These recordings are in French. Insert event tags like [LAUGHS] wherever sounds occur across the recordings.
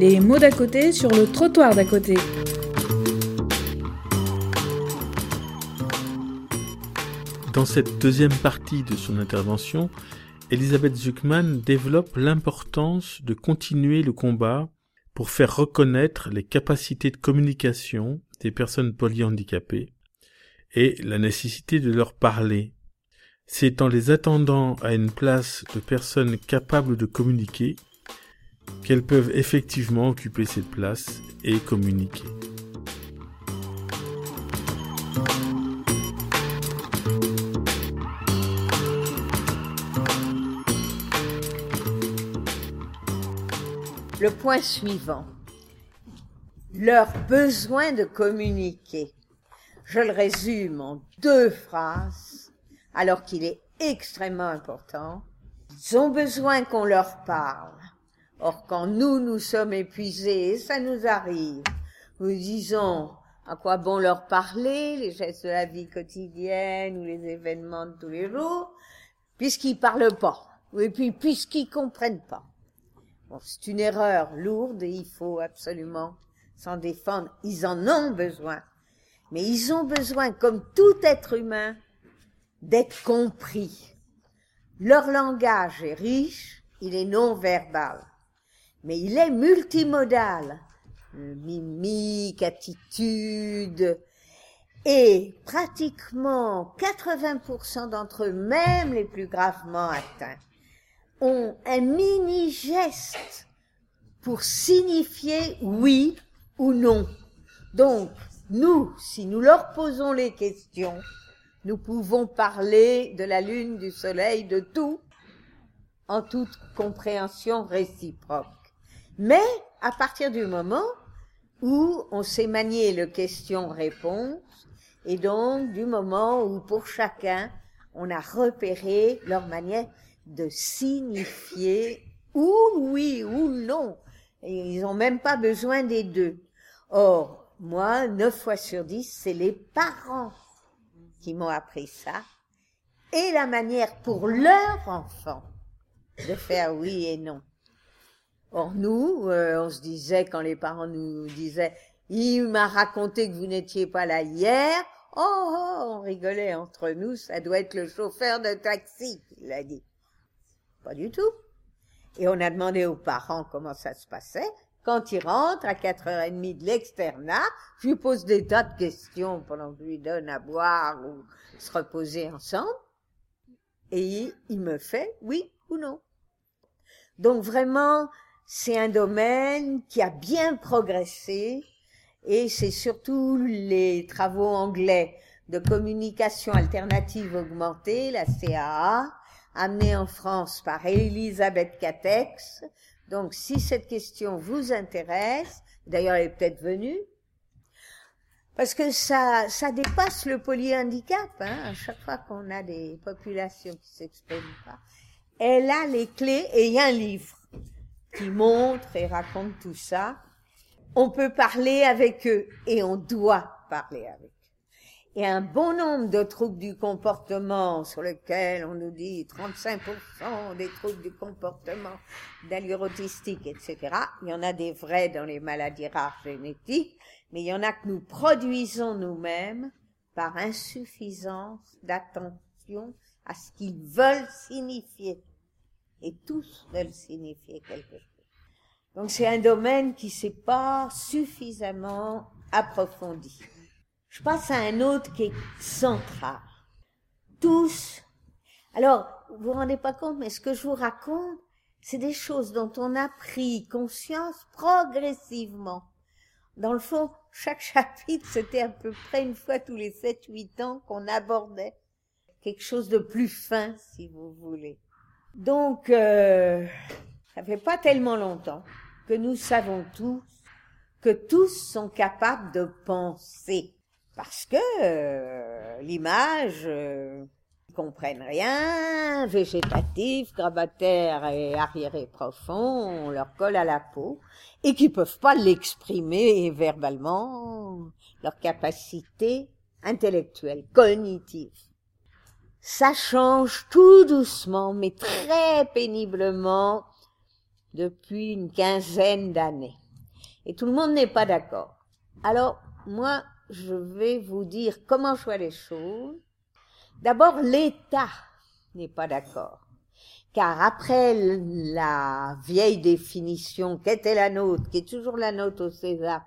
Les mots d'à côté sur le trottoir d'à côté. Dans cette deuxième partie de son intervention, Elisabeth Zuckman développe l'importance de continuer le combat pour faire reconnaître les capacités de communication des personnes polyhandicapées et la nécessité de leur parler. C'est en les attendant à une place de personnes capables de communiquer qu'elles peuvent effectivement occuper cette place et communiquer. Le point suivant. Leur besoin de communiquer. Je le résume en deux phrases, alors qu'il est extrêmement important. Ils ont besoin qu'on leur parle. Or, quand nous, nous sommes épuisés, ça nous arrive, nous disons, à quoi bon leur parler, les gestes de la vie quotidienne ou les événements de tous les jours, puisqu'ils parlent pas, et puis puisqu'ils comprennent pas. Bon, c'est une erreur lourde et il faut absolument s'en défendre. Ils en ont besoin. Mais ils ont besoin, comme tout être humain, d'être compris. Leur langage est riche, il est non verbal mais il est multimodal. Mimique, attitude. Et pratiquement 80% d'entre eux, même les plus gravement atteints, ont un mini-geste pour signifier oui ou non. Donc, nous, si nous leur posons les questions, nous pouvons parler de la lune, du soleil, de tout, en toute compréhension réciproque. Mais à partir du moment où on sait manier le question-réponse, et donc du moment où pour chacun on a repéré leur manière de signifier ou oui ou non. Ils n'ont même pas besoin des deux. Or, moi, neuf fois sur dix, c'est les parents qui m'ont appris ça et la manière pour leur enfant de faire oui et non. Or nous, euh, on se disait quand les parents nous disaient il m'a raconté que vous n'étiez pas là hier. Oh, oh, on rigolait entre nous, ça doit être le chauffeur de taxi, il a dit. Pas du tout. Et on a demandé aux parents comment ça se passait. Quand il rentre à 4h30 de l'externat, je lui pose des tas de questions pendant que je lui donne à boire ou se reposer ensemble. Et il me fait oui ou non. Donc vraiment, c'est un domaine qui a bien progressé et c'est surtout les travaux anglais de communication alternative augmentée, la CAA, amenée en France par Elisabeth Catex. Donc, si cette question vous intéresse, d'ailleurs, elle est peut-être venue, parce que ça, ça dépasse le polyhandicap, hein, à chaque fois qu'on a des populations qui s'expriment pas. Elle a les clés et il y a un livre qui montre et raconte tout ça. On peut parler avec eux et on doit parler avec eux. Et un bon nombre de troubles du comportement sur lesquels on nous dit 35% des troubles du comportement d'allure autistique, etc. Il y en a des vrais dans les maladies rares génétiques, mais il y en a que nous produisons nous-mêmes par insuffisance d'attention à ce qu'ils veulent signifier et tous veulent signifier quelque chose. Donc c'est un domaine qui s'est pas suffisamment approfondi. Je passe à un autre qui est central. Tous. Alors, vous vous rendez pas compte, mais ce que je vous raconte, c'est des choses dont on a pris conscience progressivement. Dans le fond, chaque [LAUGHS] chapitre, c'était à peu près une fois tous les sept, huit ans qu'on abordait quelque chose de plus fin, si vous voulez. Donc, euh, ça fait pas tellement longtemps que nous savons tous que tous sont capables de penser. Parce que euh, l'image, euh, comprennent rien, végétatif, grabataire et arriéré profond, on leur colle à la peau, et qui peuvent pas l'exprimer verbalement, leur capacité intellectuelle, cognitive ça change tout doucement, mais très péniblement, depuis une quinzaine d'années. Et tout le monde n'est pas d'accord. Alors, moi, je vais vous dire comment je vois les choses. D'abord, l'État n'est pas d'accord. Car après la vieille définition qui était la nôtre, qui est toujours la nôtre au César,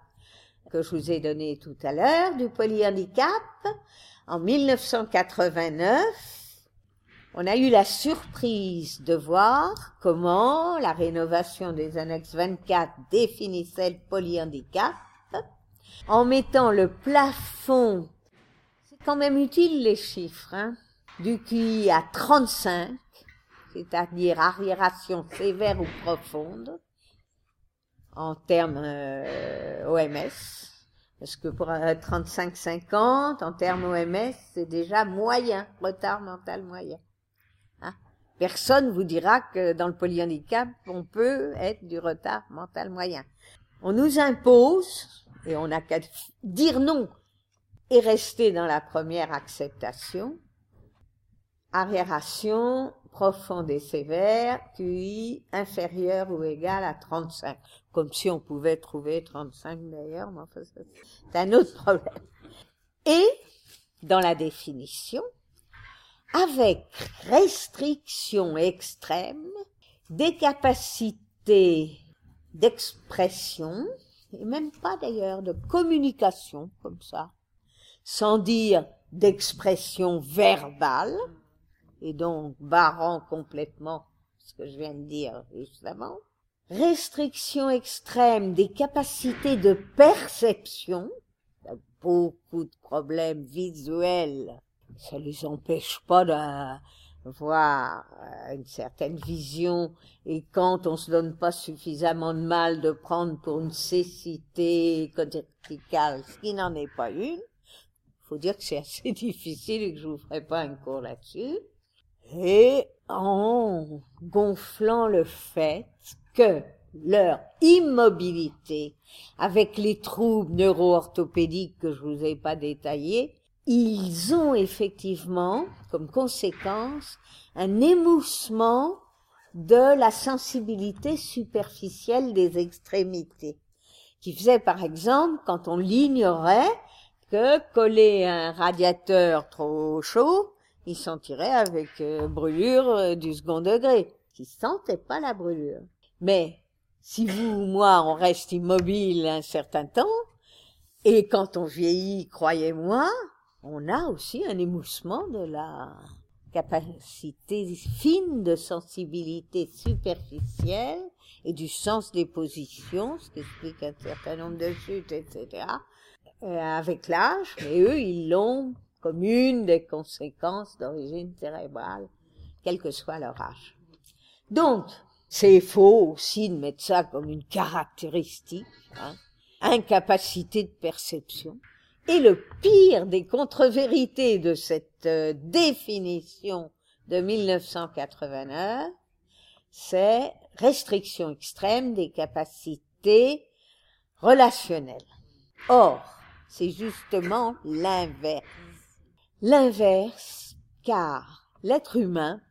que je vous ai donnée tout à l'heure, du polyhandicap, en 1989, on a eu la surprise de voir comment la rénovation des annexes 24 définissait le polyhandicap en mettant le plafond, c'est quand même utile les chiffres, hein, du QI à 35, c'est-à-dire arriération sévère ou profonde, en termes euh, OMS, parce que pour 35-50, en termes OMS, c'est déjà moyen, retard mental moyen. Hein? Personne vous dira que dans le polyhandicap, on peut être du retard mental moyen. On nous impose, et on n'a qu'à dire non et rester dans la première acceptation, arriération profonde et sévère, QI inférieur ou égal à 35. Comme si on pouvait trouver 35 d'ailleurs, mais enfin, c'est un autre problème. Et, dans la définition, avec restriction extrême des capacités d'expression, et même pas d'ailleurs de communication comme ça, sans dire d'expression verbale, et donc barrant complètement ce que je viens de dire justement, restriction extrême des capacités de perception, beaucoup de problèmes visuels, ça les empêche pas d'avoir une certaine vision. Et quand on se donne pas suffisamment de mal de prendre pour une cécité corticale, ce qui n'en est pas une, faut dire que c'est assez [LAUGHS] difficile et que je vous ferai pas un cours là-dessus et en gonflant le fait que leur immobilité, avec les troubles neuro-orthopédiques que je vous ai pas détaillés, ils ont effectivement, comme conséquence, un émoussement de la sensibilité superficielle des extrémités, qui faisait par exemple, quand on l'ignorait, que coller un radiateur trop chaud, il sentirait avec euh, brûlure euh, du second degré, qui sentait pas la brûlure. Mais si vous ou moi, on reste immobile un certain temps, et quand on vieillit, croyez-moi, on a aussi un émoussement de la capacité fine de sensibilité superficielle et du sens des positions, ce qui explique un certain nombre de chutes, etc., euh, avec l'âge, mais eux, ils l'ont comme une des conséquences d'origine cérébrale, quel que soit leur âge. Donc, c'est faux aussi de mettre ça comme une caractéristique, hein, incapacité de perception. Et le pire des contre-vérités de cette euh, définition de 1989, c'est restriction extrême des capacités relationnelles. Or, c'est justement l'inverse l'inverse, car l'être humain,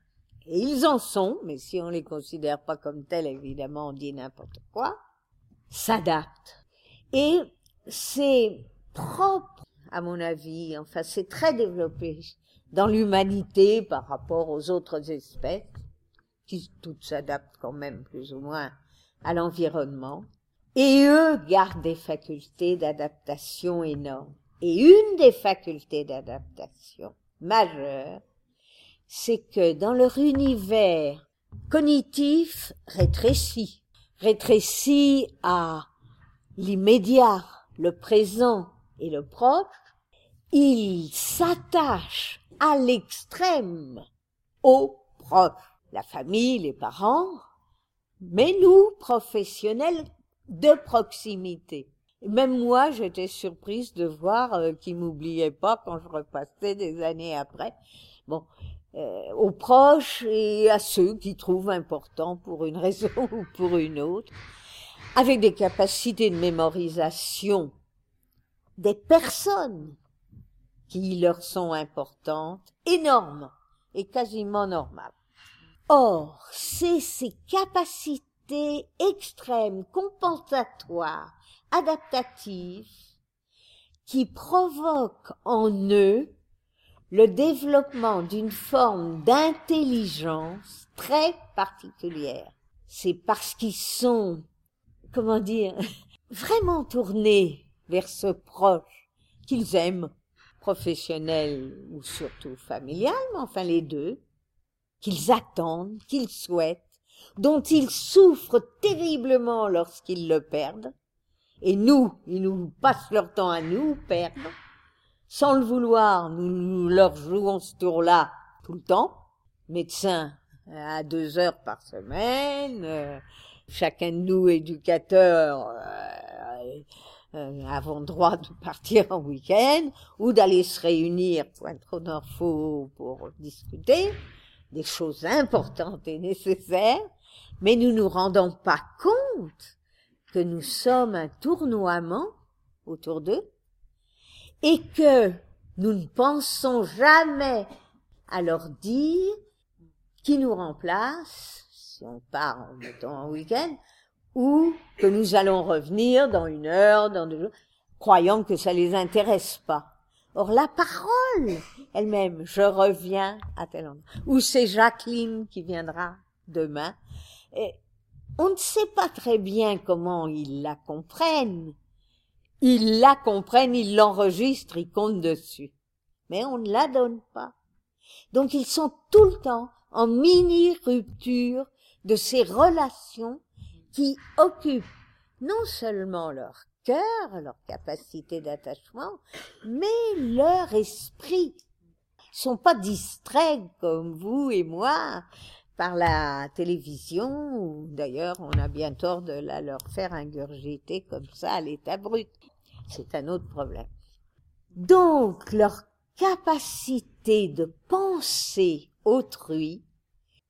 et ils en sont, mais si on les considère pas comme tels, évidemment, on dit n'importe quoi, s'adapte. Et c'est propre, à mon avis, enfin, c'est très développé dans l'humanité par rapport aux autres espèces, qui toutes s'adaptent quand même plus ou moins à l'environnement, et eux gardent des facultés d'adaptation énormes. Et une des facultés d'adaptation majeures, c'est que dans leur univers cognitif rétréci, rétréci à l'immédiat, le présent et le proche, ils s'attachent à l'extrême aux proches, la famille, les parents, mais nous, professionnels de proximité. Même moi, j'étais surprise de voir euh, qu'il m'oubliait pas quand je repassais des années après. Bon, euh, aux proches et à ceux qui trouvent important pour une [LAUGHS] raison ou pour une autre, avec des capacités de mémorisation des personnes qui leur sont importantes, énormes et quasiment normales. Or, c'est ces capacités capacité extrême, adaptative, qui provoque en eux le développement d'une forme d'intelligence très particulière. C'est parce qu'ils sont, comment dire, [LAUGHS] vraiment tournés vers ce proche qu'ils aiment, professionnel ou surtout familial, mais enfin les deux, qu'ils attendent, qu'ils souhaitent, dont ils souffrent terriblement lorsqu'ils le perdent, et nous, ils nous passent leur temps à nous perdre, sans le vouloir, nous leur jouons ce tour-là tout le temps, médecin à deux heures par semaine, euh, chacun de nous éducateurs euh, euh, avons droit de partir en week-end ou d'aller se réunir point trop d'infos pour discuter des choses importantes et nécessaires, mais nous nous rendons pas compte que nous sommes un tournoiement autour d'eux et que nous ne pensons jamais à leur dire qui nous remplace, si on part en mettant un week-end, ou que nous allons revenir dans une heure, dans deux jours, croyant que ça les intéresse pas. Or, la parole elle-même, je reviens à tel endroit, ou c'est Jacqueline qui viendra demain, on ne sait pas très bien comment ils la comprennent. Ils la comprennent, ils l'enregistrent, ils comptent dessus. Mais on ne la donne pas. Donc ils sont tout le temps en mini-rupture de ces relations qui occupent non seulement leur cœur, leur capacité d'attachement, mais leur esprit. Ils sont pas distraits comme vous et moi par la télévision, d'ailleurs on a bien tort de la leur faire ingurgiter comme ça à l'état brut. C'est un autre problème. Donc leur capacité de penser autrui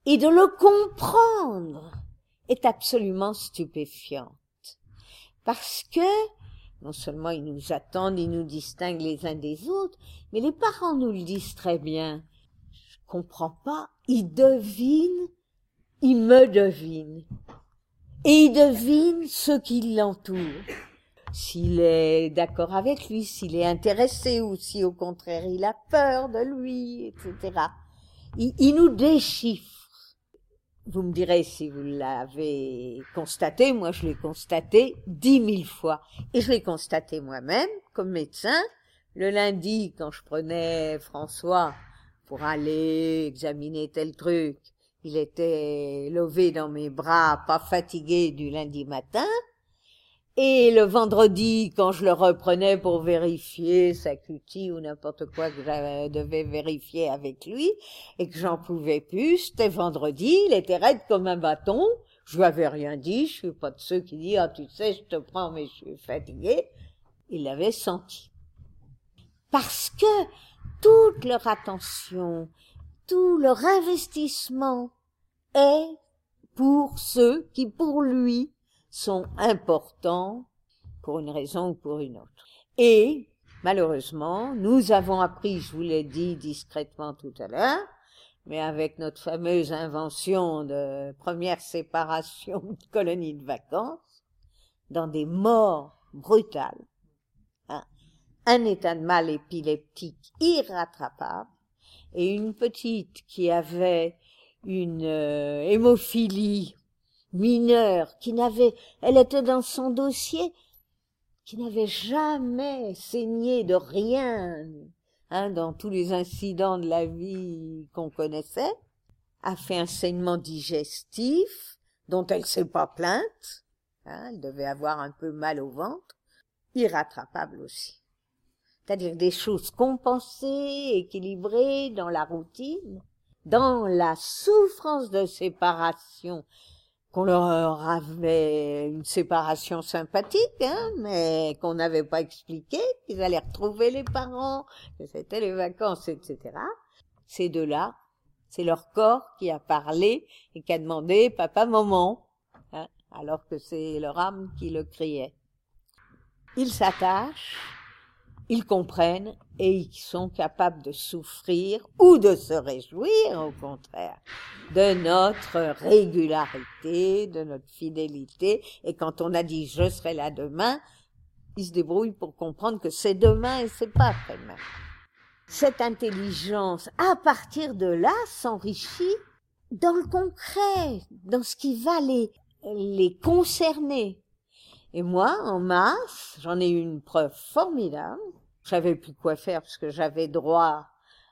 et de le comprendre est absolument stupéfiante. Parce que non seulement ils nous attendent, ils nous distinguent les uns des autres, mais les parents nous le disent très bien. Je comprends pas, ils devinent, ils me devinent. Et ils devinent ce qui l'entoure. S'il est d'accord avec lui, s'il est intéressé ou si au contraire il a peur de lui, etc. Il, il nous déchiffre. Vous me direz si vous l'avez constaté, moi je l'ai constaté dix mille fois. Et je l'ai constaté moi-même comme médecin. Le lundi, quand je prenais François pour aller examiner tel truc, il était levé dans mes bras, pas fatigué du lundi matin. Et le vendredi, quand je le reprenais pour vérifier sa cutie ou n'importe quoi que je devais vérifier avec lui, et que j'en pouvais plus, c'était vendredi, il était raide comme un bâton, je lui avais rien dit, je suis pas de ceux qui disent, ah, tu sais, je te prends, mais je suis fatigué. Il l'avait senti. Parce que toute leur attention, tout leur investissement est pour ceux qui, pour lui, sont importants pour une raison ou pour une autre. Et, malheureusement, nous avons appris, je vous l'ai dit discrètement tout à l'heure, mais avec notre fameuse invention de première séparation de colonies de vacances, dans des morts brutales, un état de mal épileptique irrattrapable, et une petite qui avait une euh, hémophilie mineure, qui n'avait, elle était dans son dossier, qui n'avait jamais saigné de rien, hein, dans tous les incidents de la vie qu'on connaissait, a fait un saignement digestif, dont elle s'est pas plainte, hein, elle devait avoir un peu mal au ventre, irrattrapable aussi. C'est-à-dire des choses compensées, équilibrées dans la routine, dans la souffrance de séparation qu'on leur avait une séparation sympathique, hein, mais qu'on n'avait pas expliqué, qu'ils allaient retrouver les parents, que c'était les vacances, etc. Ces deux-là, c'est leur corps qui a parlé et qui a demandé papa, maman, hein, alors que c'est leur âme qui le criait. Ils s'attachent ils comprennent et ils sont capables de souffrir ou de se réjouir, au contraire, de notre régularité, de notre fidélité. Et quand on a dit je serai là demain, ils se débrouillent pour comprendre que c'est demain et c'est pas après-demain. Cette intelligence, à partir de là, s'enrichit dans le concret, dans ce qui va les, les concerner. Et moi, en masse, j'en ai eu une preuve formidable. Je savais plus quoi faire parce que j'avais droit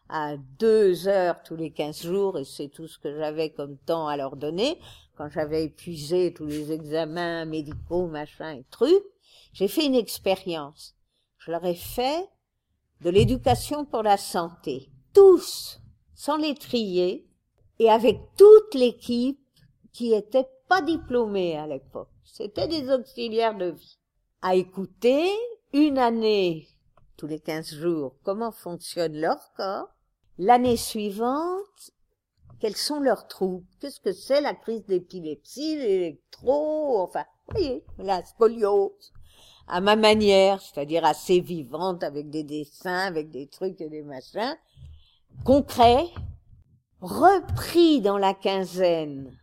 à deux heures tous les quinze jours et c'est tout ce que j'avais comme temps à leur donner. Quand j'avais épuisé tous les examens médicaux, machin et trucs, j'ai fait une expérience. Je leur ai fait de l'éducation pour la santé. Tous, sans les trier, et avec toute l'équipe qui était pas diplômée à l'époque. C'était des auxiliaires de vie. À écouter une année, tous les quinze jours, comment fonctionne leur corps? L'année suivante, quels sont leurs troubles? Qu'est-ce que c'est la crise d'épilepsie, l'électro, enfin, vous voyez, la scoliose à ma manière, c'est-à-dire assez vivante, avec des dessins, avec des trucs et des machins, concrets, repris dans la quinzaine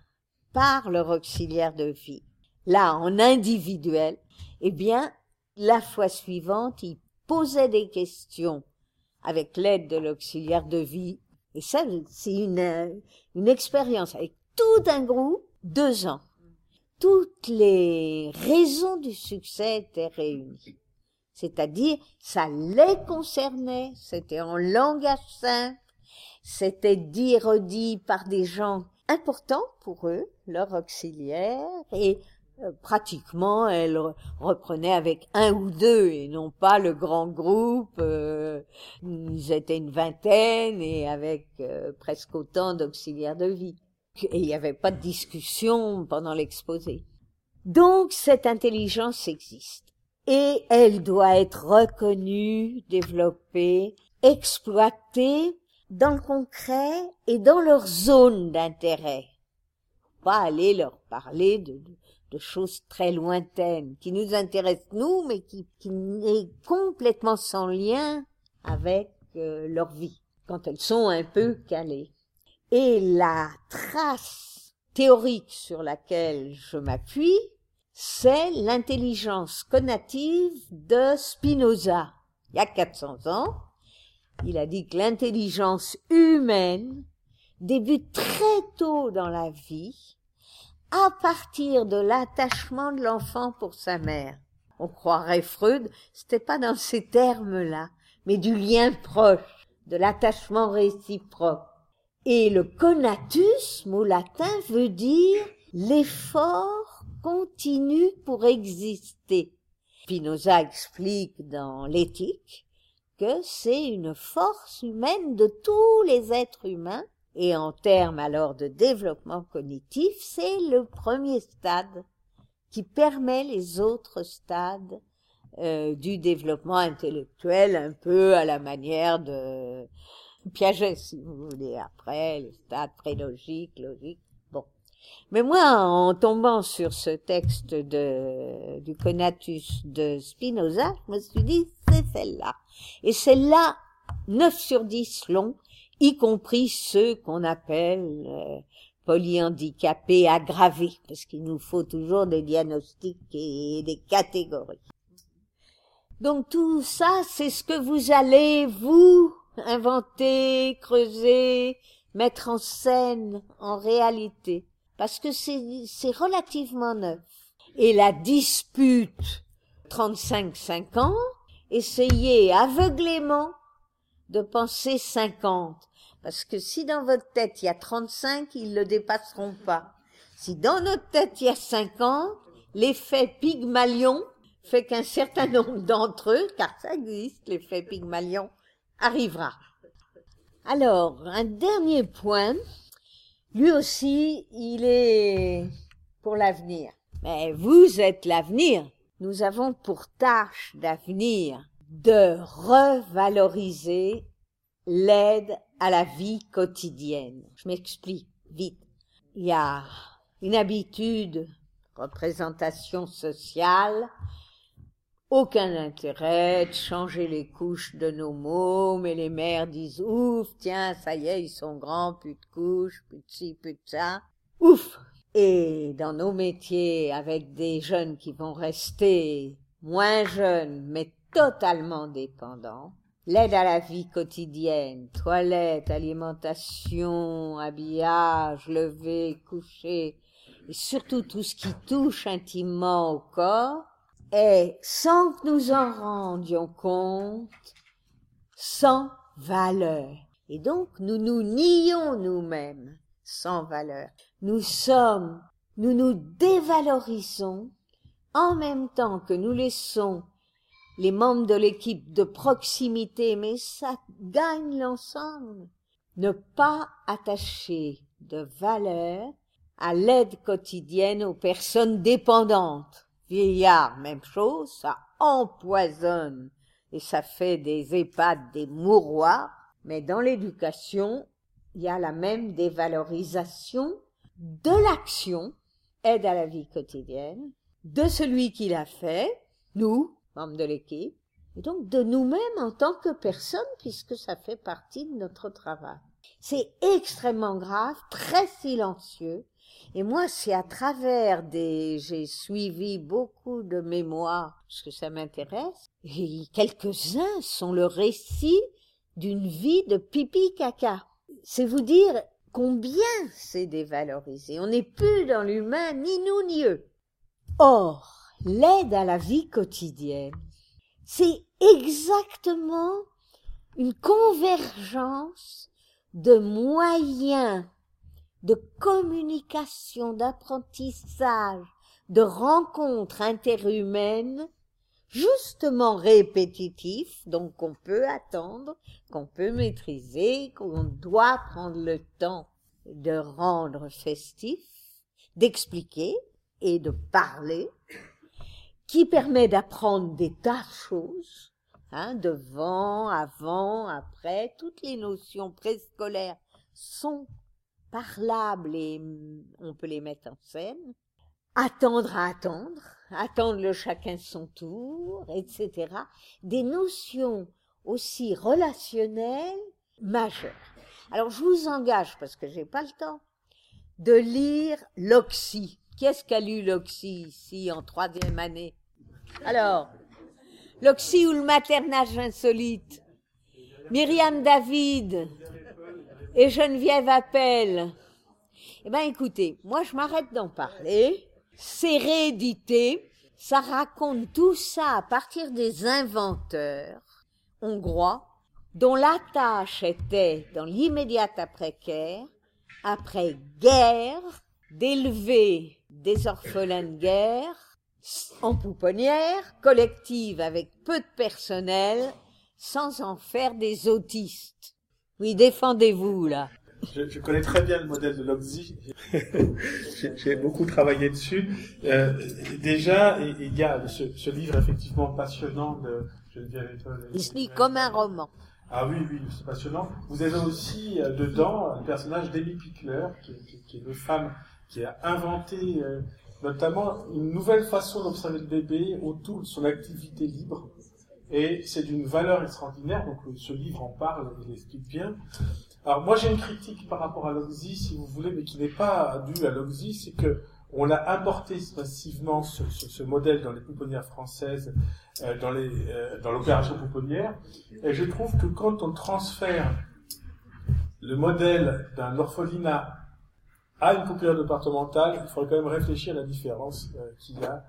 par leur auxiliaire de vie, là en individuel, eh bien, la fois suivante, ils posaient des questions avec l'aide de l'auxiliaire de vie. Et ça, c'est une, une expérience avec tout un groupe, deux ans toutes les raisons du succès étaient réunies. C'est-à-dire, ça les concernait, c'était en langage simple, c'était dit redit par des gens importants pour eux, leurs auxiliaires, et euh, pratiquement elles reprenaient avec un ou deux et non pas le grand groupe. Euh, ils étaient une vingtaine et avec euh, presque autant d'auxiliaires de vie et il n'y avait pas de discussion pendant l'exposé. Donc cette intelligence existe et elle doit être reconnue, développée, exploitée dans le concret et dans leur zone d'intérêt. Pas aller leur parler de, de, choses très lointaines qui nous intéressent nous mais qui, qui est complètement sans lien avec euh, leur vie quand elles sont un peu calées. Et la trace théorique sur laquelle je m'appuie, c'est l'intelligence conative de Spinoza. Il y a 400 ans, il a dit que l'intelligence humaine débute très tôt dans la vie à partir de l'attachement de l'enfant pour sa mère. On croirait Freud, c'était pas dans ces termes-là, mais du lien proche, de l'attachement réciproque. Et le conatus, mot latin, veut dire l'effort continu pour exister. Spinoza explique dans l'éthique que c'est une force humaine de tous les êtres humains et en termes alors de développement cognitif, c'est le premier stade qui permet les autres stades euh, du développement intellectuel un peu à la manière de Piaget, si vous voulez, après, les stades prélogiques, logiques, bon. Mais moi, en tombant sur ce texte de, du Conatus de Spinoza, je me suis dit, c'est celle-là. Et celle-là, 9 sur 10 long, y compris ceux qu'on appelle euh, polyhandicapés aggravés, parce qu'il nous faut toujours des diagnostics et des catégories. Donc tout ça, c'est ce que vous allez, vous, inventer, creuser, mettre en scène, en réalité, parce que c'est relativement neuf. Et la dispute 35 ans, essayez aveuglément de penser 50. Parce que si dans votre tête il y a 35, ils le dépasseront pas. Si dans notre tête il y a 50, l'effet Pygmalion fait qu'un certain nombre d'entre eux, car ça existe, l'effet Pygmalion, arrivera. Alors, un dernier point, lui aussi, il est pour l'avenir. Mais vous êtes l'avenir. Nous avons pour tâche d'avenir de revaloriser l'aide à la vie quotidienne. Je m'explique vite. Il y a une habitude, représentation sociale, aucun intérêt de changer les couches de nos mômes et les mères disent ouf, tiens, ça y est, ils sont grands, plus de couches, plus de ci, plus de ça. Ouf! Et dans nos métiers, avec des jeunes qui vont rester moins jeunes, mais totalement dépendants, l'aide à la vie quotidienne, toilette, alimentation, habillage, lever, coucher, et surtout tout ce qui touche intimement au corps, est, sans que nous en rendions compte, sans valeur. Et donc nous nous nions nous-mêmes sans valeur. Nous sommes, nous nous dévalorisons en même temps que nous laissons les membres de l'équipe de proximité, mais ça gagne l'ensemble, ne pas attacher de valeur à l'aide quotidienne aux personnes dépendantes. Vieillards, même chose, ça empoisonne et ça fait des EHPAD, des mouroirs, mais dans l'éducation, il y a la même dévalorisation de l'action, aide à la vie quotidienne, de celui qui l'a fait, nous, membres de l'équipe, et donc de nous-mêmes en tant que personnes, puisque ça fait partie de notre travail. C'est extrêmement grave, très silencieux, et moi, c'est à travers des, j'ai suivi beaucoup de mémoires, parce que ça m'intéresse, et quelques-uns sont le récit d'une vie de pipi caca. C'est vous dire combien c'est dévalorisé. On n'est plus dans l'humain, ni nous ni eux. Or, l'aide à la vie quotidienne, c'est exactement une convergence de moyens de communication, d'apprentissage, de rencontres interhumaines, justement répétitifs, donc qu'on peut attendre, qu'on peut maîtriser, qu'on doit prendre le temps de rendre festif, d'expliquer et de parler, qui permet d'apprendre des tas de choses, hein, devant, avant, après, toutes les notions préscolaires sont parlables et on peut les mettre en scène, attendre à attendre, attendre le chacun son tour, etc. Des notions aussi relationnelles majeures. Alors je vous engage, parce que j'ai pas le temps, de lire l'Oxy. Qu'est-ce qu'a lu l'Oxy ici en troisième année? Alors, l'Oxy ou le maternage insolite? Myriam David, et Geneviève appelle. Eh ben, écoutez, moi, je m'arrête d'en parler. C'est réédité. Ça raconte tout ça à partir des inventeurs hongrois dont la tâche était, dans l'immédiate après-guerre, après guerre, d'élever des orphelins de guerre en pouponnière, collective avec peu de personnel, sans en faire des autistes. Oui, défendez-vous, là. Je, connais très bien le modèle de l'OXY. [LAUGHS] J'ai beaucoup travaillé dessus. Euh, déjà, il y a ce, livre effectivement passionnant de Geneviève Il se lit comme un roman. Ah oui, oui, c'est passionnant. Vous avez aussi euh, dedans le personnage d'Amy Pickler, qui, est une femme qui a inventé euh, notamment une nouvelle façon d'observer le bébé autour de son activité libre et c'est d'une valeur extraordinaire. Donc ce livre en parle, il explique bien. Alors moi j'ai une critique par rapport à l'Oxy, si vous voulez, mais qui n'est pas due à l'Oxy, c'est que on a importé massivement ce, ce, modèle dans les pouponnières françaises, euh, dans les euh, dans l'opération pouponnière, et je trouve que quand on transfère le modèle d'un orphelinat à une pouponnière départementale, il faudrait quand même réfléchir à la différence euh, qu'il y a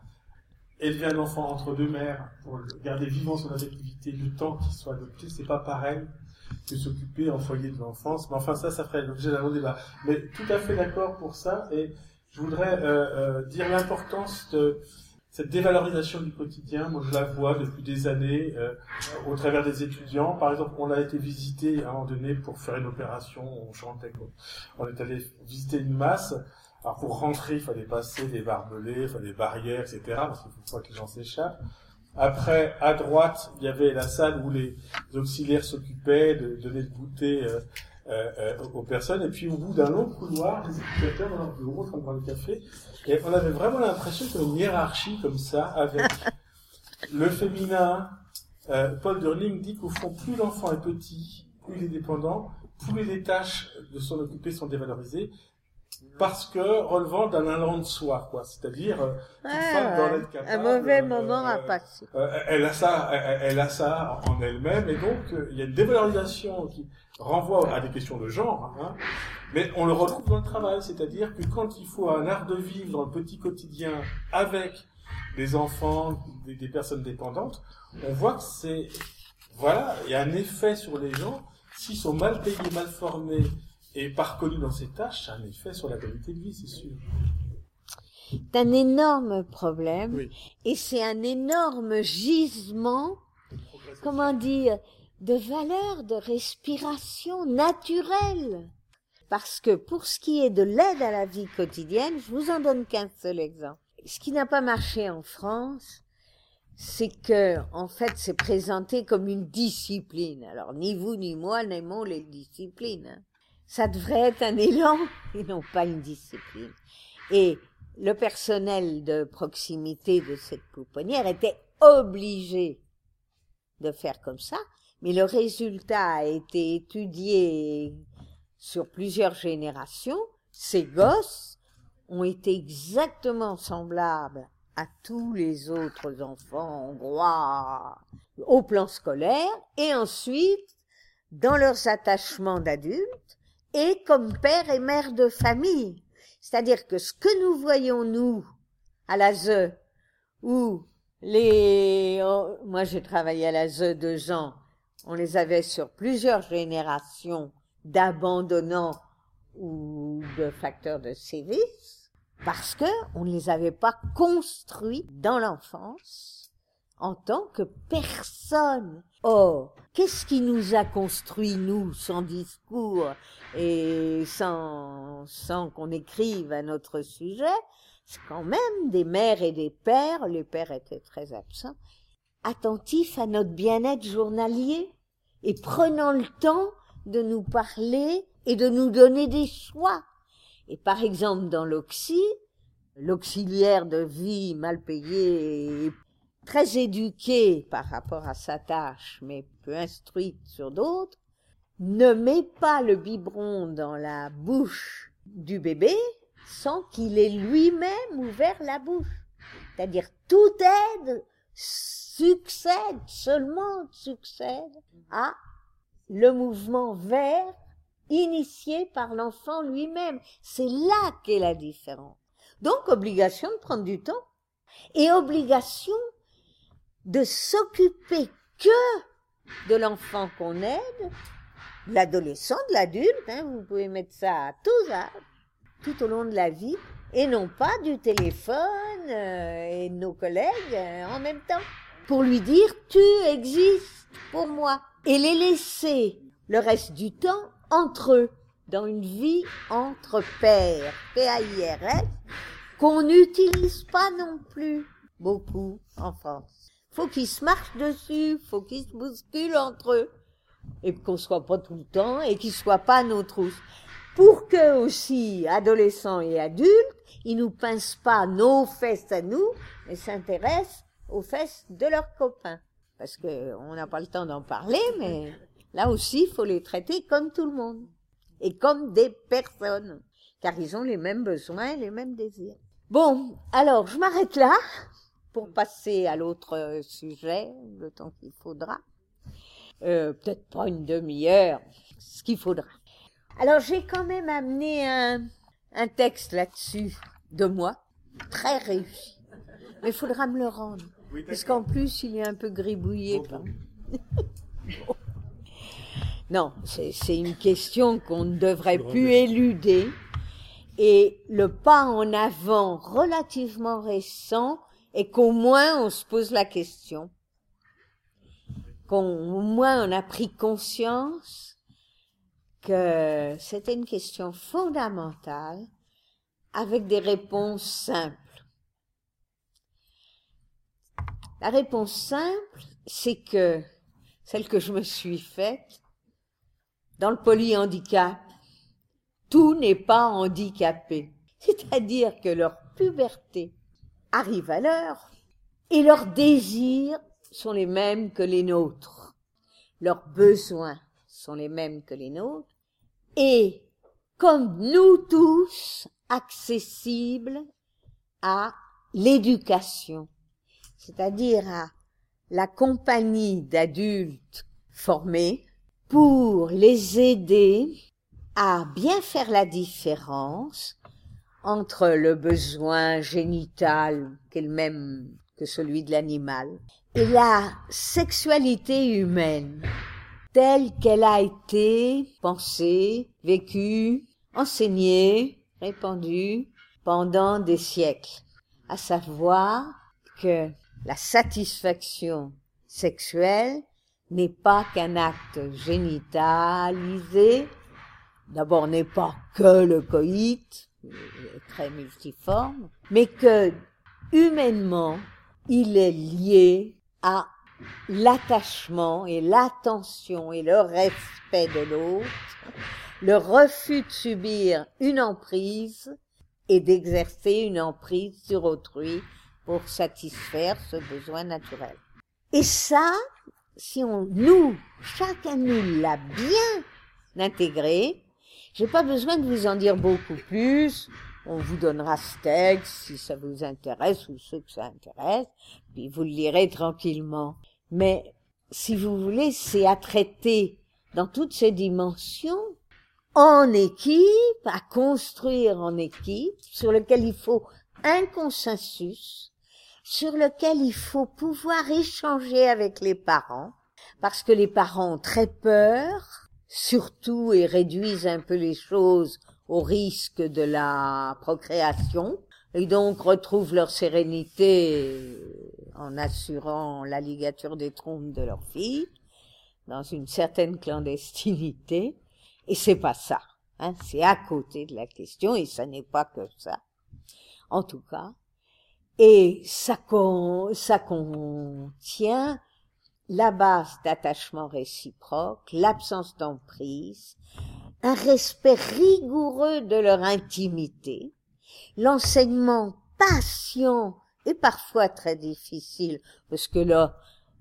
élever un enfant entre deux mères pour garder vivant son affectivité le temps qu'il soit adopté, c'est pas pareil que s'occuper en foyer de l'enfance. Mais enfin, ça, ça ferait l'objet d'un long débat. Mais tout à fait d'accord pour ça. Et je voudrais euh, euh, dire l'importance de cette dévalorisation du quotidien. Moi, je la vois depuis des années euh, au travers des étudiants. Par exemple, on a été visité à un moment donné pour faire une opération. On chantait. On est allé visiter une masse. Alors pour rentrer, il fallait passer des barbelés, il fallait des barrières, etc. Parce qu'il faut pas que les gens s'échappent. Après, à droite, il y avait la salle où les auxiliaires s'occupaient de donner le goûter euh, euh, aux personnes. Et puis au bout d'un long couloir, les éducateurs dans leur bureau en train de le café. Et on avait vraiment l'impression qu'il y avait une hiérarchie comme ça, avec [LAUGHS] Le féminin, euh, Paul Durling dit qu'au fond, plus l'enfant est petit, plus il est dépendant, plus les tâches de s'en occuper sont dévalorisées, parce que relevant d'un allant de soi, quoi. C'est-à-dire, euh, Ouais, ouais. capable, Un mauvais euh, moment à euh, passer. euh, elle a ça, elle, elle a ça en elle-même, et donc il y a une dévalorisation qui renvoie à des questions de genre, hein, mais on le retrouve dans le travail, c'est-à-dire que quand il faut un art de vivre dans le petit quotidien avec des enfants, des, des personnes dépendantes, on voit que c'est, voilà, il y a un effet sur les gens, s'ils sont mal payés, mal formés et pas reconnus dans ces tâches, ça a un effet sur la qualité de vie, c'est sûr. C'est un énorme problème Oui. et c'est un énorme gisement, comment dire, de valeur de respiration naturelle. Parce que pour ce qui est de l'aide à la vie quotidienne, je vous en donne qu'un seul exemple. Ce qui n'a pas marché en France, c'est que, en fait, c'est présenté comme une discipline. Alors, ni vous ni moi n'aimons les disciplines. Ça devrait être un élan et non pas une discipline. Et le personnel de proximité de cette pouponnière était obligé de faire comme ça, mais le résultat a été étudié sur plusieurs générations. Ces gosses ont été exactement semblables à tous les autres enfants hongrois au plan scolaire et ensuite dans leurs attachements d'adultes et comme père et mère de famille. C'est-à-dire que ce que nous voyons, nous, à la ZE, où les... oh, moi, j'ai travaillé à la ZE deux ans, on les avait sur plusieurs générations d'abandonnants ou de facteurs de sévice, parce que on ne les avait pas construits dans l'enfance en tant que personne. Or, qu'est-ce qui nous a construit, nous, sans discours et sans, sans qu'on écrive à notre sujet? C'est quand même des mères et des pères, les pères étaient très absents, attentifs à notre bien-être journalier et prenant le temps de nous parler et de nous donner des choix. Et par exemple, dans l'Oxy, l'auxiliaire de vie mal payé et très éduqué par rapport à sa tâche, mais peu instruite sur d'autres, ne met pas le biberon dans la bouche du bébé sans qu'il ait lui-même ouvert la bouche. C'est-à-dire toute aide succède, seulement succède à le mouvement vers initié par l'enfant lui-même. C'est là qu'est la différence. Donc obligation de prendre du temps et obligation de s'occuper que de l'enfant qu'on aide, de l'adolescent, de l'adulte, hein, vous pouvez mettre ça à tous âges, tout au long de la vie, et non pas du téléphone euh, et nos collègues euh, en même temps, pour lui dire tu existes pour moi, et les laisser le reste du temps entre eux, dans une vie entre pairs, P-A-I-R-S, qu'on n'utilise pas non plus beaucoup en France. Faut qu'ils se marchent dessus, faut qu'ils se bousculent entre eux, et qu'on soit pas tout le temps, et qu'ils soient pas à nos trousses. Pour que aussi, adolescents et adultes, ils nous pincent pas nos fesses à nous, mais s'intéressent aux fesses de leurs copains. Parce que on n'a pas le temps d'en parler, mais là aussi, il faut les traiter comme tout le monde. Et comme des personnes. Car ils ont les mêmes besoins et les mêmes désirs. Bon, alors, je m'arrête là pour passer à l'autre euh, sujet, le temps qu'il faudra. Euh, Peut-être pas une demi-heure, ce qu'il faudra. Alors, j'ai quand même amené un, un texte là-dessus de moi, très réussi. Mais il faudra me le rendre. Parce qu'en plus, il est un peu gribouillé. par- [LAUGHS] Non, c'est c'est une question qu'on ne devrait plus éluder. Et le pas en avant relativement récent est qu'au moins on se pose la question. Qu'au moins on a pris conscience que c'était une question fondamentale avec des réponses simples. La réponse simple, c'est que celle que je me suis faite, dans le polyhandicap, tout n'est pas handicapé. C'est-à-dire que leur puberté arrive à l'heure, et leurs désirs sont les mêmes que les nôtres. Leurs besoins sont les mêmes que les nôtres. Et comme nous tous, accessibles à l'éducation, c'est-à-dire à la compagnie d'adultes formés pour les aider à bien faire la différence entre le besoin génital qu'est le même que celui de l'animal et la sexualité humaine telle qu'elle a été pensée, vécue, enseignée, répandue pendant des siècles, à savoir que la satisfaction sexuelle n'est pas qu'un acte génitalisé, d'abord n'est pas que le coït, très multiforme, mais que humainement, il est lié à l'attachement et l'attention et le respect de l'autre, le refus de subir une emprise et d'exercer une emprise sur autrui pour satisfaire ce besoin naturel. Et ça, si on nous, chacun nous l'a bien intégré, j'ai pas besoin de vous en dire beaucoup plus. On vous donnera ce texte si ça vous intéresse ou ceux que ça intéresse, puis vous le lirez tranquillement. Mais si vous voulez, c'est à traiter dans toutes ces dimensions en équipe, à construire en équipe, sur lequel il faut un consensus, sur lequel il faut pouvoir échanger avec les parents, parce que les parents ont très peur, surtout et réduisent un peu les choses au risque de la procréation, et donc retrouvent leur sérénité en assurant la ligature des trompes de leur fille, dans une certaine clandestinité, et c'est pas ça, hein, c'est à côté de la question, et ça n'est pas que ça. En tout cas, et ça, ça contient la base d'attachement réciproque, l'absence d'emprise, un respect rigoureux de leur intimité, l'enseignement patient et parfois très difficile, parce que leur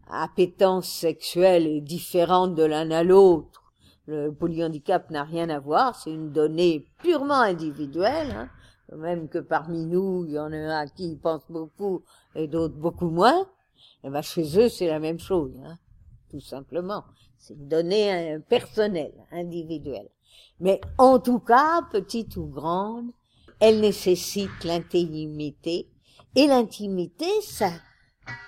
appétence sexuelle est différente de l'un à l'autre. Le polyhandicap n'a rien à voir, c'est une donnée purement individuelle. Hein même que parmi nous, il y en a un qui pense beaucoup et d'autres beaucoup moins, et eh ben chez eux, c'est la même chose, hein, tout simplement. C'est une donnée personnelle, individuelle. Mais en tout cas, petite ou grande, elle nécessite l'intimité, et l'intimité, ça,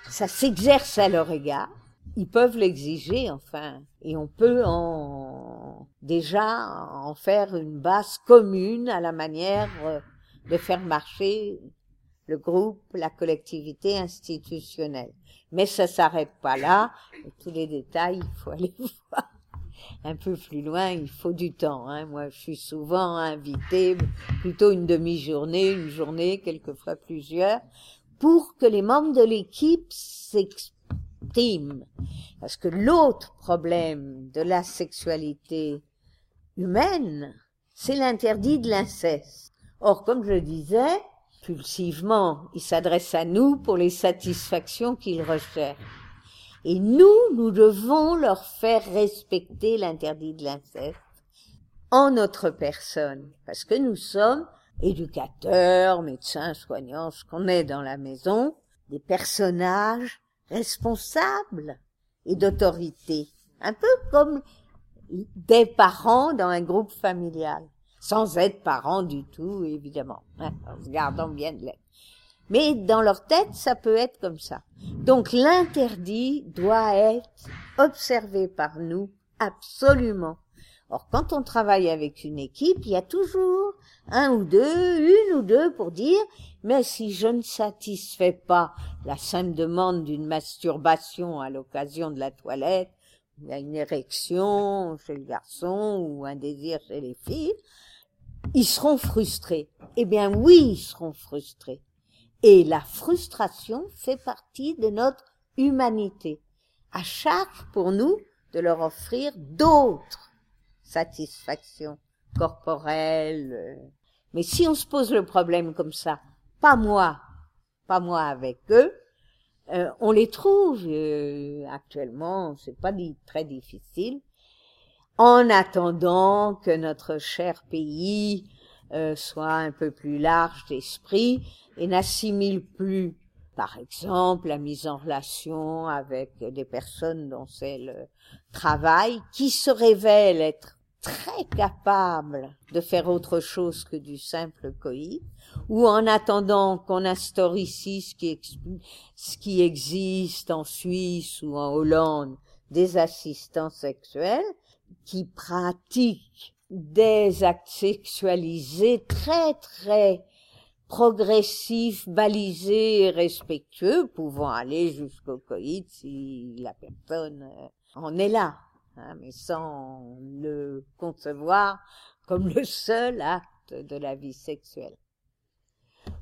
ça s'exerce à leur égard. Ils peuvent l'exiger, enfin, et on peut en, déjà en faire une base commune à la manière euh, de faire marcher le groupe, la collectivité institutionnelle. Mais ça s'arrête pas là. tous les détails, il faut [LAUGHS] aller voir un peu plus loin. Il faut du temps. Hein. Moi, je suis souvent invitée, plutôt une demi-journée, une journée, quelquefois plusieurs, pour que les membres de l'équipe s'expriment. Parce que l'autre problème de la sexualité humaine, c'est l'interdit de l'inceste. Or, comme je le disais, pulsivement, il s'adresse à nous pour les satisfactions qu'il recherche. Et nous, nous devons leur faire respecter l'interdit de l'inceste en notre personne, parce que nous sommes éducateurs, médecins, soignants, ce qu'on est dans la maison, des personnages responsables et d'autorité, un peu comme des parents dans un groupe familial sans être parents du tout, évidemment, hein, en se gardant bien de l'être. Mais dans leur tête, ça peut être comme ça. Donc l'interdit doit être observé par nous absolument. Or, quand on travaille avec une équipe, il y a toujours un ou deux, une ou deux pour dire, mais si je ne satisfais pas la sainte demande d'une masturbation à l'occasion de la toilette, il y a une érection chez le garçon ou un désir chez les filles, ils seront frustrés. Eh bien oui, ils seront frustrés. Et la frustration fait partie de notre humanité. À charge pour nous de leur offrir d'autres satisfactions corporelles. Mais si on se pose le problème comme ça, pas moi, pas moi avec eux, Euh, on les trouve euh, actuellement, c'est pas très difficile. En attendant que notre cher pays euh, soit un peu plus large d'esprit et n'assimile plus, par exemple, la mise en relation avec des personnes dont c'est le travail, qui se révèlent être très capables de faire autre chose que du simple coït, ou en attendant qu'on instaure ici ce qui, ce qui existe en Suisse ou en Hollande, des assistants sexuels qui pratiquent des actes sexualisés très très progressifs, balisés et respectueux, pouvant aller jusqu'au coït si la personne euh, en est là, hein, mais sans le concevoir comme le seul acte de la vie sexuelle.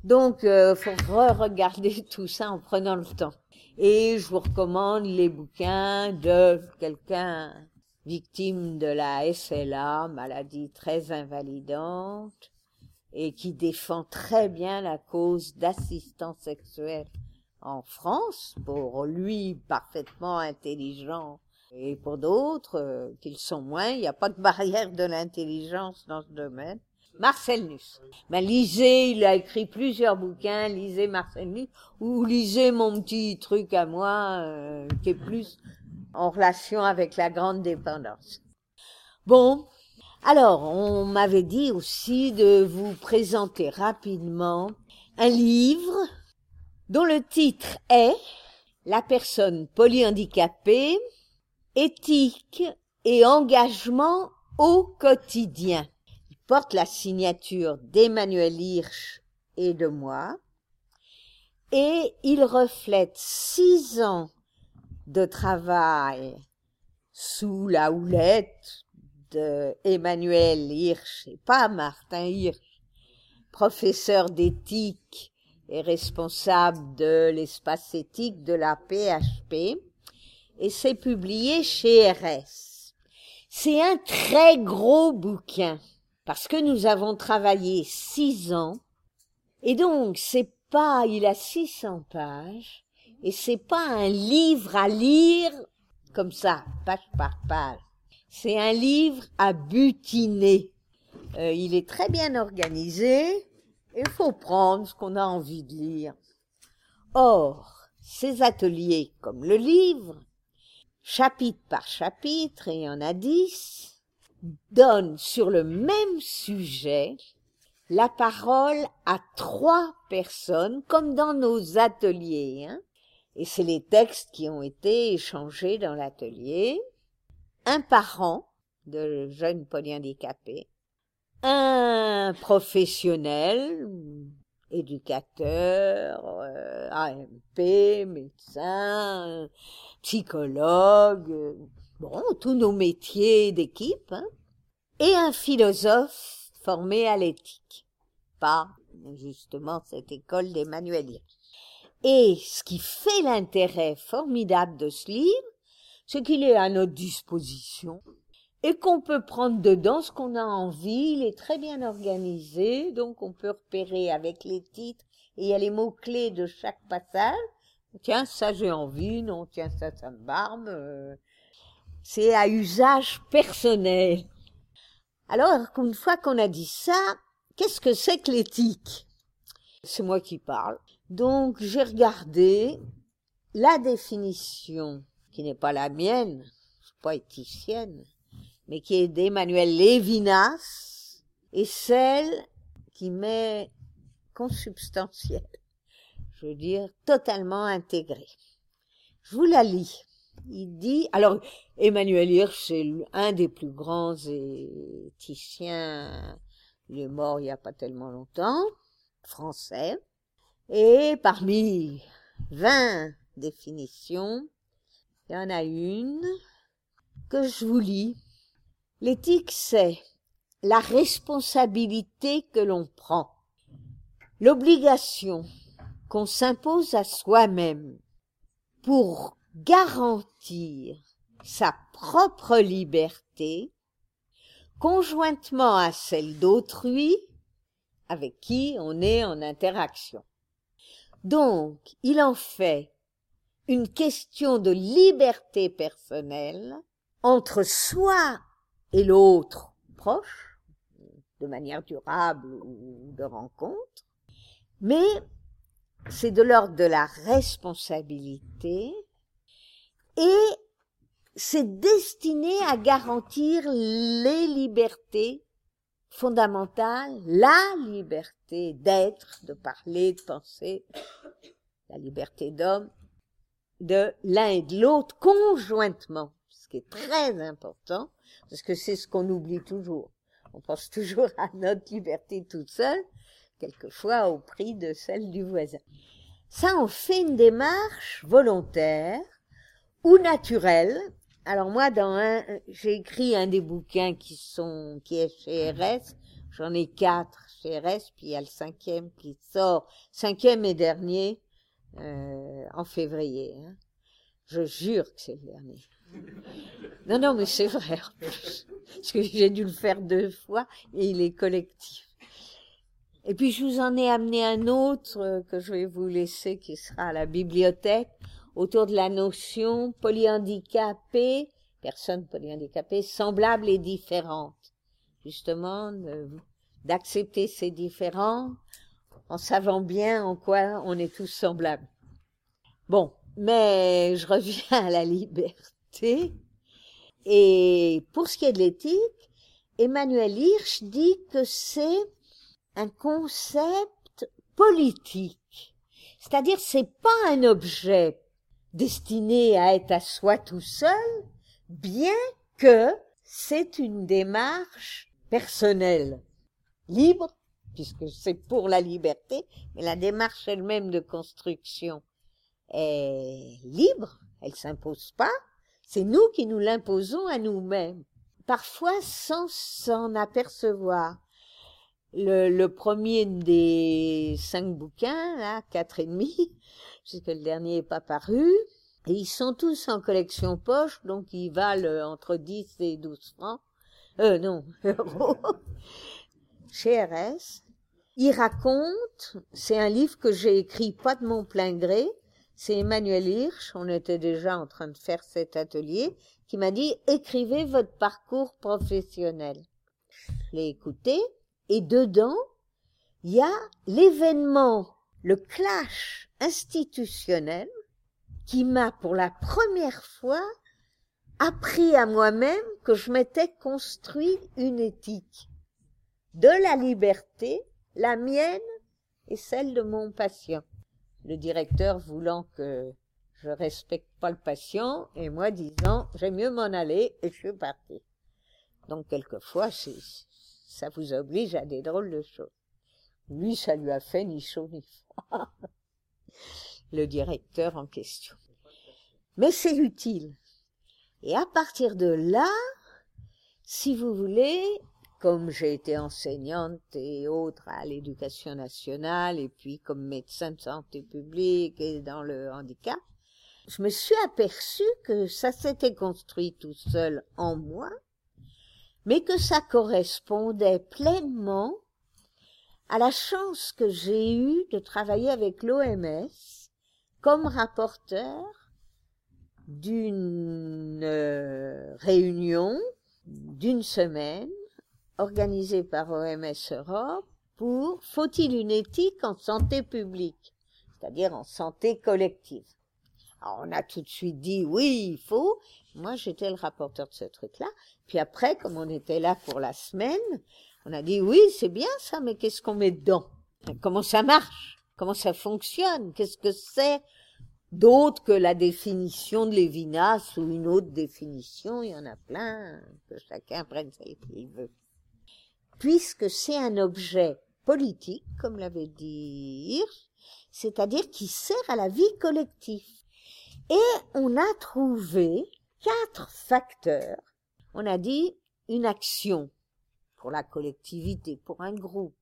Donc, euh, faut re-regarder [LAUGHS] tout ça en prenant le temps. Et je vous recommande les bouquins de quelqu'un victime de la SLA, maladie très invalidante, et qui défend très bien la cause d'assistance sexuelle en France, pour lui parfaitement intelligent, et pour d'autres euh, qu'ils sont moins, il n'y a pas de barrière de l'intelligence dans ce domaine. Marcel Nuss. Ben, lisez, il a écrit plusieurs bouquins, lisez Marcel Nuss, ou lisez mon petit truc à moi, euh, qui est plus en relation avec la grande dépendance. Bon, alors, on m'avait dit aussi de vous présenter rapidement un livre dont le titre est La personne polyhandicapée, éthique et engagement au quotidien. Porte la signature d'Emmanuel Hirsch et de moi, et il reflète six ans de travail sous la houlette de Hirsch et pas Martin Hirsch, professeur d'éthique et responsable de l'espace éthique de la PHP, et c'est publié chez RS. C'est un très gros bouquin parce que nous avons travaillé six ans, et donc c'est pas, il a 600 pages, et c'est pas un livre à lire comme ça, page par page. C'est un livre à butiner. Euh, il est très bien organisé, il faut prendre ce qu'on a envie de lire. Or, ces ateliers, comme le livre, chapitre par chapitre, et il y en a dix, donne sur le même sujet la parole à trois personnes, comme dans nos ateliers. Hein. Et c'est les textes qui ont été échangés dans l'atelier. Un parent de jeunes polyhandicapés, un professionnel, éducateur, euh, AMP, médecin, psychologue, bon, tous nos métiers d'équipe, hein, et un philosophe formé à l'éthique par justement cette école d'Emmanuel Hirsch. Et ce qui fait l'intérêt formidable de ce livre, c'est qu'il est à notre disposition et qu'on peut prendre dedans ce qu'on a envie. Il est très bien organisé, donc on peut repérer avec les titres et il y a les mots-clés de chaque passage. Tiens, ça j'ai envie, non, tiens, ça, ça me barbe. Euh, c'est à usage personnel. Alors, une fois qu'on a dit ça, qu'est-ce que c'est que l'éthique? C'est moi qui parle. Donc, j'ai regardé la définition, qui n'est pas la mienne, je suis pas éthicienne, mais qui est d'Emmanuel Lévinas, et celle qui m'est consubstantielle, je veux dire totalement intégrée. Je vous la lis il dit, alors Emmanuel Hirsch, c'est un des plus grands éthiciens, il est mort il n'y a pas tellement longtemps, français, et parmi 20 définitions, il y en a une que je vous lis. L'éthique, c'est la responsabilité que l'on prend, l'obligation qu'on s'impose à soi-même pour garantir sa propre liberté conjointement à celle d'autrui avec qui on est en interaction. Donc, il en fait une question de liberté personnelle entre soi et l'autre proche, de manière durable ou de rencontre, mais c'est de l'ordre de la responsabilité et c'est destiné à garantir les libertés fondamentales, la liberté d'être, de parler, de penser, la liberté d'homme, de l'un et de l'autre conjointement, ce qui est très important, parce que c'est ce qu'on oublie toujours. On pense [LAUGHS] toujours à notre liberté toute seule, quelquefois au prix de celle du voisin. Ça, on fait une démarche volontaire ou naturelle. Alors moi, dans un, j'ai écrit un des bouquins qui sont, qui est chez RS. J'en ai quatre chez RS, puis il y a le cinquième qui sort, cinquième et dernier, euh, en février. Hein. Je jure que c'est le dernier. Non, non, mais c'est vrai. Parce que j'ai dû le faire deux fois et il est collectif. Et puis je vous en ai amené un autre euh, que je vais vous laisser qui sera à la bibliothèque autour de la notion polyhandicapée, personne polyhandicapée, semblable et différente. Justement, d'accepter ces différences en savant bien en quoi on est tous semblables. Bon, mais je reviens à la liberté. Et pour ce qui est de l'éthique, Emmanuel Hirsch dit que c'est un concept politique. C'est-à-dire, c'est pas un objet destiné à être à soi tout seul, bien que c'est une démarche personnelle, libre, puisque c'est pour la liberté, mais la démarche elle-même de construction est libre, elle s'impose pas, c'est nous qui nous l'imposons à nous-mêmes, parfois sans s'en apercevoir le, premier des cinq bouquins, là, quatre et demi, [LAUGHS] puisque le dernier n'est pas paru. Et ils sont tous en collection poche, donc ils valent entre 10 et 12 francs. Euh, non, [LAUGHS] euros. Chez RS. Il raconte, c'est un livre que j'ai écrit pas de mon plein gré, c'est Emmanuel Hirsch, on était déjà en train de faire cet atelier, qui m'a dit écrivez votre parcours professionnel. Je l'ai écouté, et dedans, il y a l'événement, le clash institutionnel qui m'a pour la première fois appris à moi-même que je m'étais construit une éthique de la liberté, la mienne et celle de mon patient. Le directeur voulant que je respecte pas le patient et moi disant j'aime mieux m'en aller et je suis parti. Donc quelquefois ça vous oblige à des drôles de choses. Lui, ça lui a fait ni chaud ni froid. [LAUGHS] Le directeur en question. Mais c'est utile. Et à partir de là, si vous voulez, comme j'ai été enseignante et autre à l'éducation nationale et puis comme médecin de santé publique et dans le handicap, je me suis aperçue que ça s'était construit tout seul en moi mais que ça correspondait pleinement à la chance que j'ai eue de travailler avec l'OMS comme rapporteur d'une euh, réunion d'une semaine organisée par OMS Europe pour faut-il une éthique en santé publique, c'est-à-dire en santé collective. Alors on a tout de suite dit oui, il faut. Moi, j'étais le rapporteur de ce truc-là. Puis après, comme on était là pour la semaine, on a dit oui, c'est bien ça, mais qu'est-ce qu'on met dedans? Comment ça marche? Comment ça fonctionne? Qu'est-ce que c'est? D'autre que la définition de Lévinas ou une autre définition Il y en a plein, que chacun prenne ce qu'il veut. Puisque c'est un objet politique, comme l'avait dit c'est-à-dire qui sert à la vie collective. Et on a trouvé quatre facteurs. On a dit une action pour la collectivité, pour un groupe,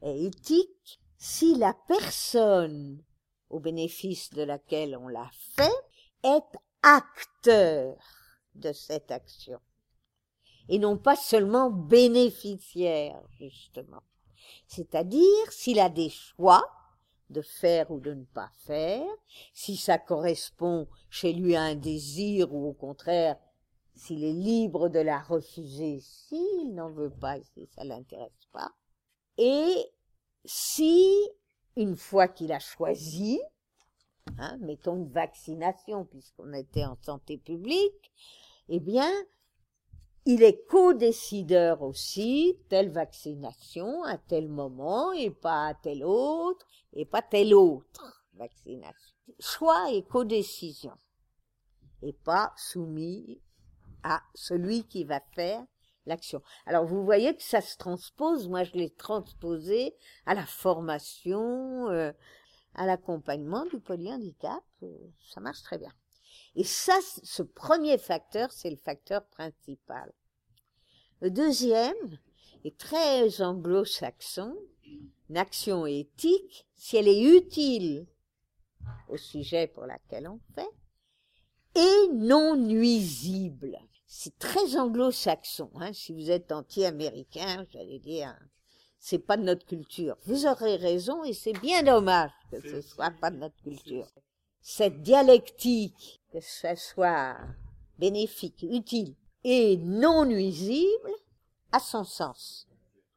est éthique. Si la personne au bénéfice de laquelle on l'a fait est acteur de cette action et non pas seulement bénéficiaire, justement. C'est-à-dire s'il a des choix de faire ou de ne pas faire, si ça correspond chez lui à un désir ou au contraire s'il est libre de la refuser s'il n'en veut pas si ça l'intéresse pas, et si, une fois qu'il a choisi, hein, mettons une vaccination puisqu'on était en santé publique, eh bien, il est co-décideur aussi, telle vaccination à tel moment et pas à tel autre et pas telle autre vaccination. Choix et co-décision et pas soumis à celui qui va faire l'action. Alors vous voyez que ça se transpose, moi je l'ai transposé à la formation, euh, à l'accompagnement du polyhandicap, euh, ça marche très bien. Et ça, ce premier facteur, c'est le facteur principal. Le deuxième est très anglo-saxon, une action éthique, si elle est utile au sujet pour lequel on fait, et non nuisible c'est très anglo-saxon. Hein. Si vous êtes anti-américain, j'allais dire, c'est pas de notre culture. Vous aurez raison et c'est bien dommage que ce soit pas de notre culture. Cette dialectique, que ce soit bénéfique, utile et non nuisible, a son sens.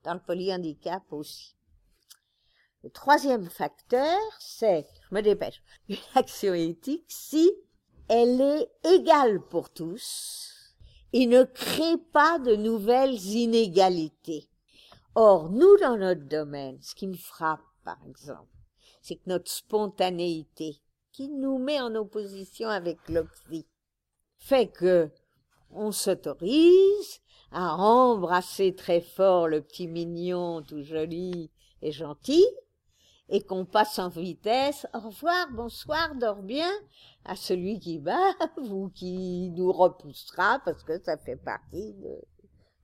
Dans le polyhandicap aussi. Le troisième facteur, c'est, je me dépêche, [LAUGHS] une action éthique si elle est égale pour tous, et ne crée pas de nouvelles inégalités. Or, nous, dans notre domaine, ce qui me frappe, par exemple, c'est que notre spontanéité, qui nous met en opposition avec l'oxy, fait que on s'autorise à embrasser très fort le petit mignon tout joli et gentil, et qu'on passe en vitesse, au revoir, bonsoir, dors bien, à celui qui bave [LAUGHS] ou qui nous repoussera parce que ça fait partie de,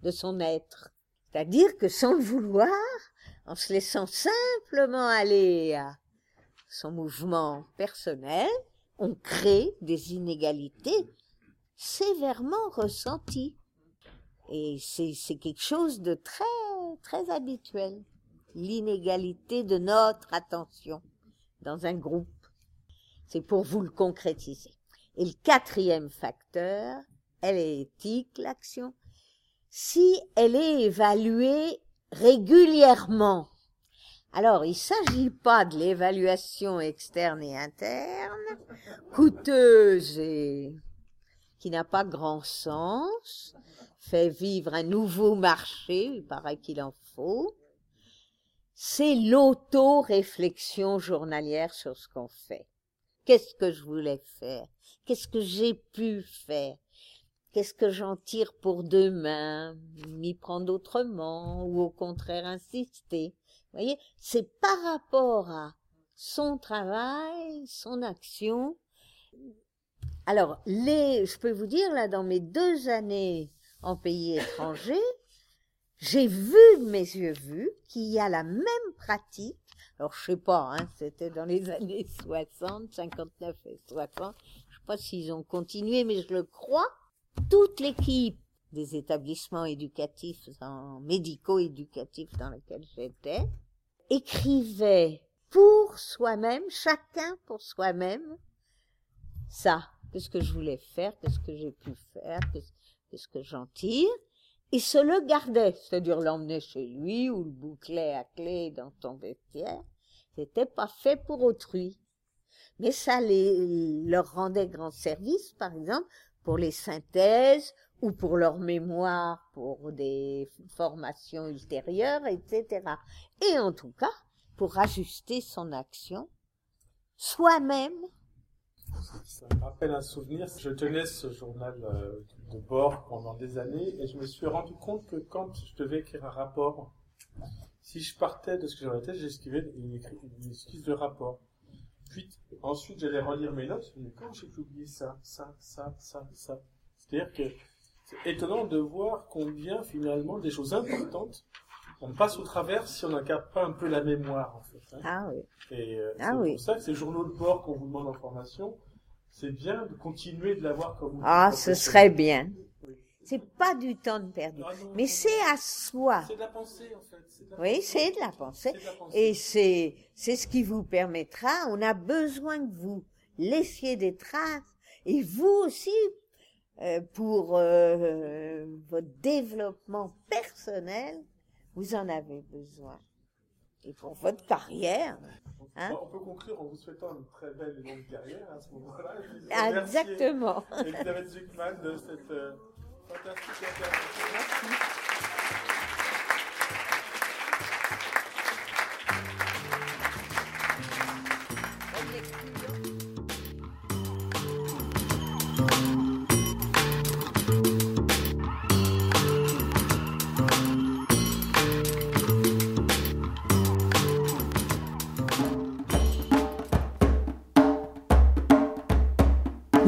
de son être. C'est-à-dire que sans le vouloir, en se laissant simplement aller à son mouvement personnel, on crée des inégalités sévèrement ressenties. Et c'est quelque chose de très, très habituel l'inégalité de notre attention dans un groupe. C'est pour vous le concrétiser. Et le quatrième facteur, elle est éthique, l'action, si elle est évaluée régulièrement. Alors, il ne s'agit pas de l'évaluation externe et interne, coûteuse et qui n'a pas grand sens, fait vivre un nouveau marché, il paraît qu'il en faut, c'est l'auto-réflexion journalière sur ce qu'on fait. Qu'est-ce que je voulais faire? Qu'est-ce que j'ai pu faire? Qu'est-ce que j'en tire pour demain? M'y prendre autrement ou au contraire insister? Voyez, c'est par rapport à son travail, son action. Alors, les, je peux vous dire, là, dans mes deux années en pays [LAUGHS] étranger, j'ai vu de mes yeux vus qu'il y a la même pratique. Alors, je sais pas, hein, c'était dans les [LAUGHS] années 60, 59 et 60. Je sais pas s'ils ont continué, mais je le crois. Toute l'équipe des établissements éducatifs, en médico-éducatifs dans lesquels j'étais, écrivait pour soi-même, chacun pour soi-même, ça, qu'est-ce que je voulais faire, qu'est-ce que j'ai pu faire, qu'est-ce que j'en tire, il se le gardait, c'est-à-dire l'emmener chez lui ou le boucler à clé dans ton vestiaire. C'était pas fait pour autrui. Mais ça les, leur rendait grand service, par exemple, pour les synthèses ou pour leur mémoire, pour des formations ultérieures, etc. Et en tout cas, pour ajuster son action soi-même ça me rappelle un souvenir. Je tenais ce journal euh, de bord pendant des années et je me suis rendu compte que quand je devais écrire un rapport, si je partais de ce que j'avais en tête, j'écrivais une, une esquisse de rapport. Puis ensuite, j'allais relire mes notes. Disais, comment j'ai pu oublier ça, ça, ça, ça, ça? C'est-à-dire que c'est étonnant de voir combien finalement des choses importantes on passe au travers si on n'a pas un peu la mémoire en fait. Hein. Ah oui. Et euh, ah c'est pour ça que ces journaux de bord qu'on vous demande en formation, c'est bien de continuer de l'avoir comme Ah, ce serait bien. C'est pas du temps de perdu. Ah non, Mais c'est à soi. C'est de la pensée, en fait. C'est de la Oui, c'est de la pensée. De la pensée. Et c'est, c'est ce qui vous permettra, on a besoin que vous laissiez des traces, et vous aussi, pour euh, votre développement personnel, vous en avez besoin. Et pour votre carrière. Hein on peut conclure en vous souhaitant une très belle et longue carrière à ce moment-là. Ah, Exactement. Elisabeth Zuckman de cette euh, fantastique intervention.